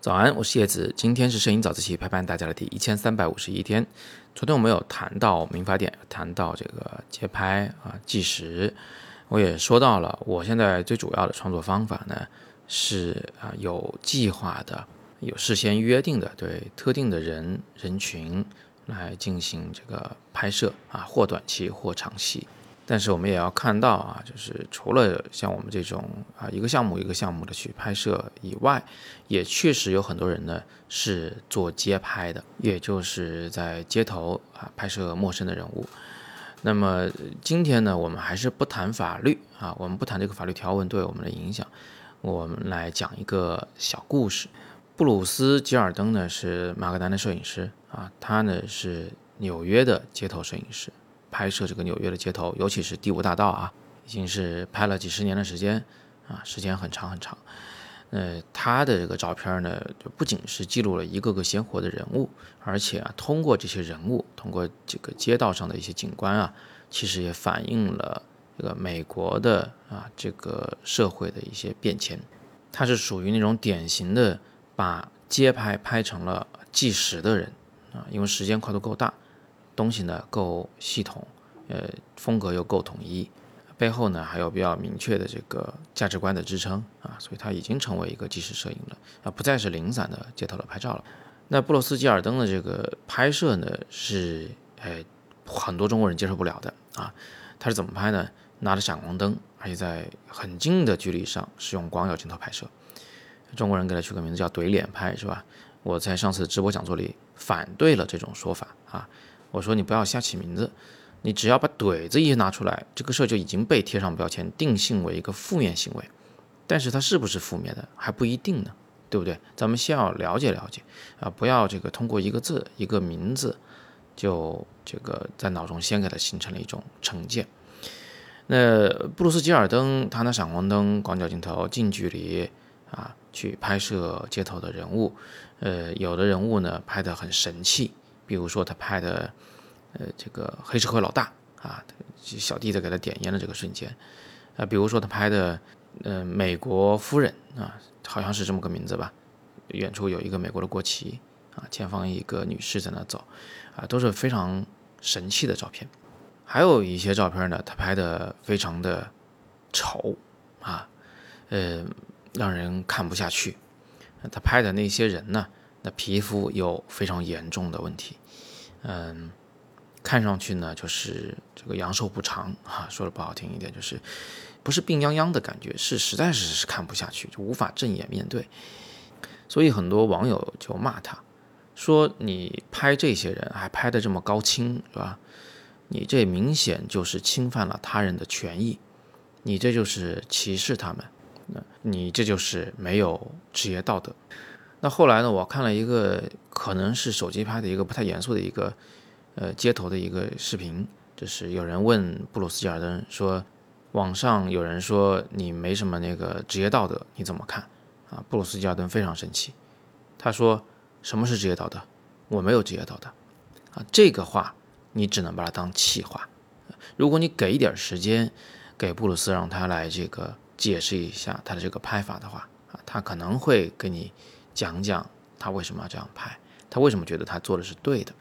早安，我是叶子。今天是摄影早自习陪伴大家的第一千三百五十一天。昨天我们有谈到民法典，谈到这个节拍啊、计时，我也说到了。我现在最主要的创作方法呢，是啊有计划的、有事先约定的，对特定的人人群来进行这个拍摄啊，或短期或长期。但是我们也要看到啊，就是除了像我们这种啊一个项目一个项目的去拍摄以外，也确实有很多人呢是做街拍的，也就是在街头啊拍摄陌生的人物。那么今天呢，我们还是不谈法律啊，我们不谈这个法律条文对我们的影响，我们来讲一个小故事。布鲁斯·吉尔登呢是马格南的摄影师啊，他呢是纽约的街头摄影师。拍摄这个纽约的街头，尤其是第五大道啊，已经是拍了几十年的时间啊，时间很长很长。呃，他的这个照片呢，就不仅是记录了一个个鲜活的人物，而且啊，通过这些人物，通过这个街道上的一些景观啊，其实也反映了这个美国的啊这个社会的一些变迁。他是属于那种典型的把街拍拍成了计时的人啊，因为时间跨度够大。东西呢够系统，呃，风格又够统一，背后呢还有比较明确的这个价值观的支撑啊，所以它已经成为一个纪实摄影了啊，不再是零散的街头的拍照了。那布洛斯基尔登的这个拍摄呢，是哎很多中国人接受不了的啊。他是怎么拍呢？拿着闪光灯，而且在很近的距离上使用广角镜头拍摄。中国人给他取个名字叫“怼脸拍”，是吧？我在上次直播讲座里反对了这种说法啊。我说你不要瞎起名字，你只要把“怼”字一拿出来，这个事儿就已经被贴上标签，定性为一个负面行为。但是它是不是负面的还不一定呢，对不对？咱们先要了解了解啊，不要这个通过一个字、一个名字，就这个在脑中先给它形成了一种成见。那布鲁斯吉尔登他拿闪光灯、广角镜头近距离啊去拍摄街头的人物，呃，有的人物呢拍得很神气。比如说他拍的，呃，这个黑社会老大啊，小弟在给他点烟的这个瞬间，啊，比如说他拍的，呃，美国夫人啊，好像是这么个名字吧，远处有一个美国的国旗啊，前方一个女士在那走，啊，都是非常神气的照片。还有一些照片呢，他拍的非常的丑啊，呃，让人看不下去。他拍的那些人呢？那皮肤有非常严重的问题，嗯，看上去呢就是这个阳寿不长啊，说的不好听一点，就是不是病殃殃的感觉，是实在是是看不下去，就无法正眼面对，所以很多网友就骂他，说你拍这些人还拍的这么高清是吧？你这明显就是侵犯了他人的权益，你这就是歧视他们，那你这就是没有职业道德。那后来呢？我看了一个可能是手机拍的一个不太严肃的一个，呃，街头的一个视频，就是有人问布鲁斯·吉尔登说：“网上有人说你没什么那个职业道德，你怎么看？”啊，布鲁斯·吉尔登非常生气，他说：“什么是职业道德？我没有职业道德。”啊，这个话你只能把它当气话。如果你给一点时间给布鲁斯，让他来这个解释一下他的这个拍法的话，啊，他可能会跟你。讲讲他为什么要这样拍，他为什么觉得他做的是对的？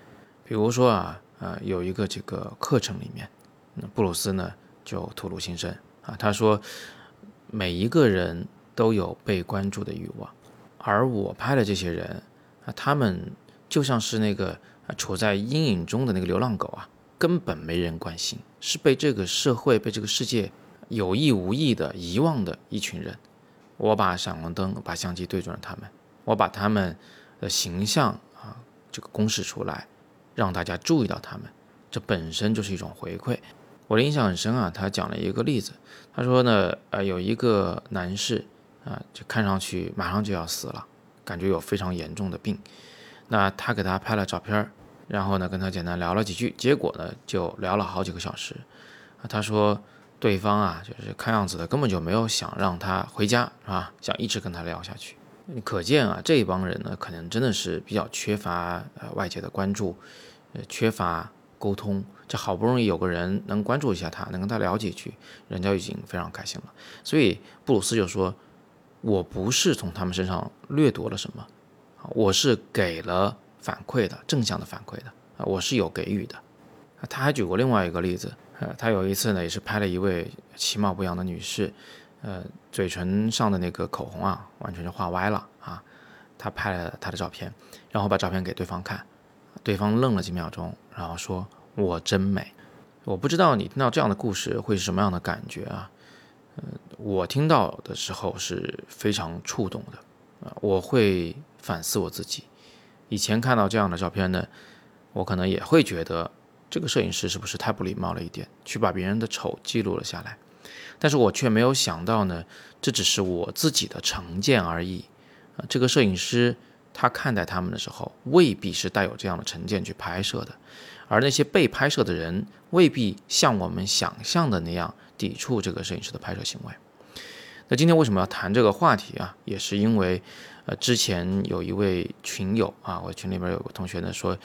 比如说啊，呃，有一个这个课程里面，那布鲁斯呢就吐露心声啊，他说每一个人都有被关注的欲望，而我拍的这些人啊，他们就像是那个处在阴影中的那个流浪狗啊，根本没人关心，是被这个社会、被这个世界有意无意的遗忘的一群人。我把闪光灯、把相机对准了他们。我把他们的形象啊，这个公示出来，让大家注意到他们，这本身就是一种回馈。我的印象很深啊，他讲了一个例子，他说呢，呃，有一个男士啊，就看上去马上就要死了，感觉有非常严重的病。那他给他拍了照片，然后呢，跟他简单聊了几句，结果呢，就聊了好几个小时。啊，他说对方啊，就是看样子的根本就没有想让他回家，是吧？想一直跟他聊下去。可见啊，这一帮人呢，可能真的是比较缺乏呃外界的关注，呃，缺乏沟通。这好不容易有个人能关注一下他，能跟他聊几句，人家已经非常开心了。所以布鲁斯就说：“我不是从他们身上掠夺了什么，我是给了反馈的，正向的反馈的啊，我是有给予的。他还举过另外一个例子，呃，他有一次呢，也是拍了一位其貌不扬的女士，呃，嘴唇上的那个口红啊，完全就画歪了啊。他拍了他的照片，然后把照片给对方看，对方愣了几秒钟，然后说：“我真美。”我不知道你听到这样的故事会是什么样的感觉啊？嗯，我听到的时候是非常触动的啊，我会反思我自己。以前看到这样的照片呢，我可能也会觉得。这个摄影师是不是太不礼貌了一点，去把别人的丑记录了下来？但是我却没有想到呢，这只是我自己的成见而已。啊，这个摄影师他看待他们的时候，未必是带有这样的成见去拍摄的，而那些被拍摄的人未必像我们想象的那样抵触这个摄影师的拍摄行为。那今天为什么要谈这个话题啊？也是因为，呃，之前有一位群友啊，我群里边有个同学呢说。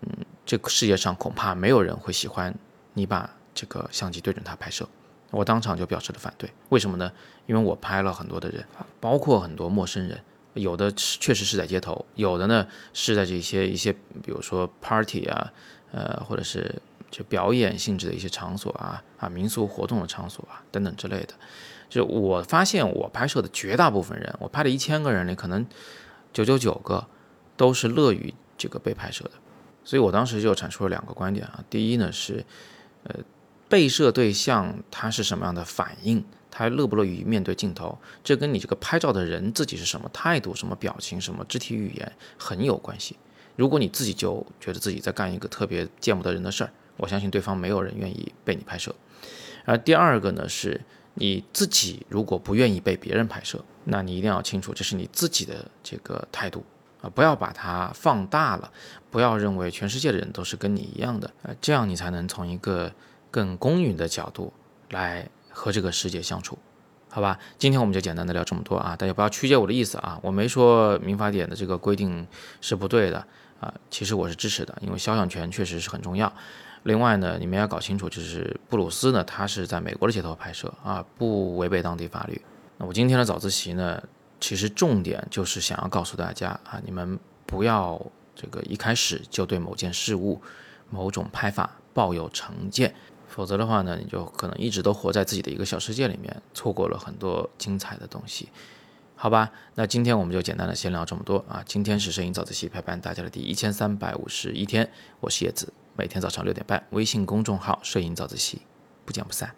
嗯，这个世界上恐怕没有人会喜欢你把这个相机对准他拍摄。我当场就表示了反对。为什么呢？因为我拍了很多的人，包括很多陌生人，有的确实是在街头，有的呢是在这些一些，比如说 party 啊，呃，或者是就表演性质的一些场所啊，啊，民俗活动的场所啊，等等之类的。就我发现，我拍摄的绝大部分人，我拍的一千个人里，可能九九九个都是乐于这个被拍摄的。所以我当时就阐述了两个观点啊，第一呢是，呃，被摄对象他是什么样的反应，他乐不乐于面对镜头，这跟你这个拍照的人自己是什么态度、什么表情、什么肢体语言很有关系。如果你自己就觉得自己在干一个特别见不得人的事儿，我相信对方没有人愿意被你拍摄。而第二个呢是，你自己如果不愿意被别人拍摄，那你一定要清楚，这是你自己的这个态度。啊，不要把它放大了，不要认为全世界的人都是跟你一样的，呃，这样你才能从一个更公允的角度来和这个世界相处，好吧？今天我们就简单的聊这么多啊，大家不要曲解我的意思啊，我没说民法典的这个规定是不对的啊，其实我是支持的，因为肖像权确实是很重要。另外呢，你们要搞清楚，就是布鲁斯呢，他是在美国的街头拍摄啊，不违背当地法律。那我今天的早自习呢？其实重点就是想要告诉大家啊，你们不要这个一开始就对某件事物、某种拍法抱有成见，否则的话呢，你就可能一直都活在自己的一个小世界里面，错过了很多精彩的东西，好吧？那今天我们就简单的先聊这么多啊。今天是摄影早自习陪伴大家的第一千三百五十一天，我是叶子，每天早上六点半，微信公众号“摄影早自习”，不见不散。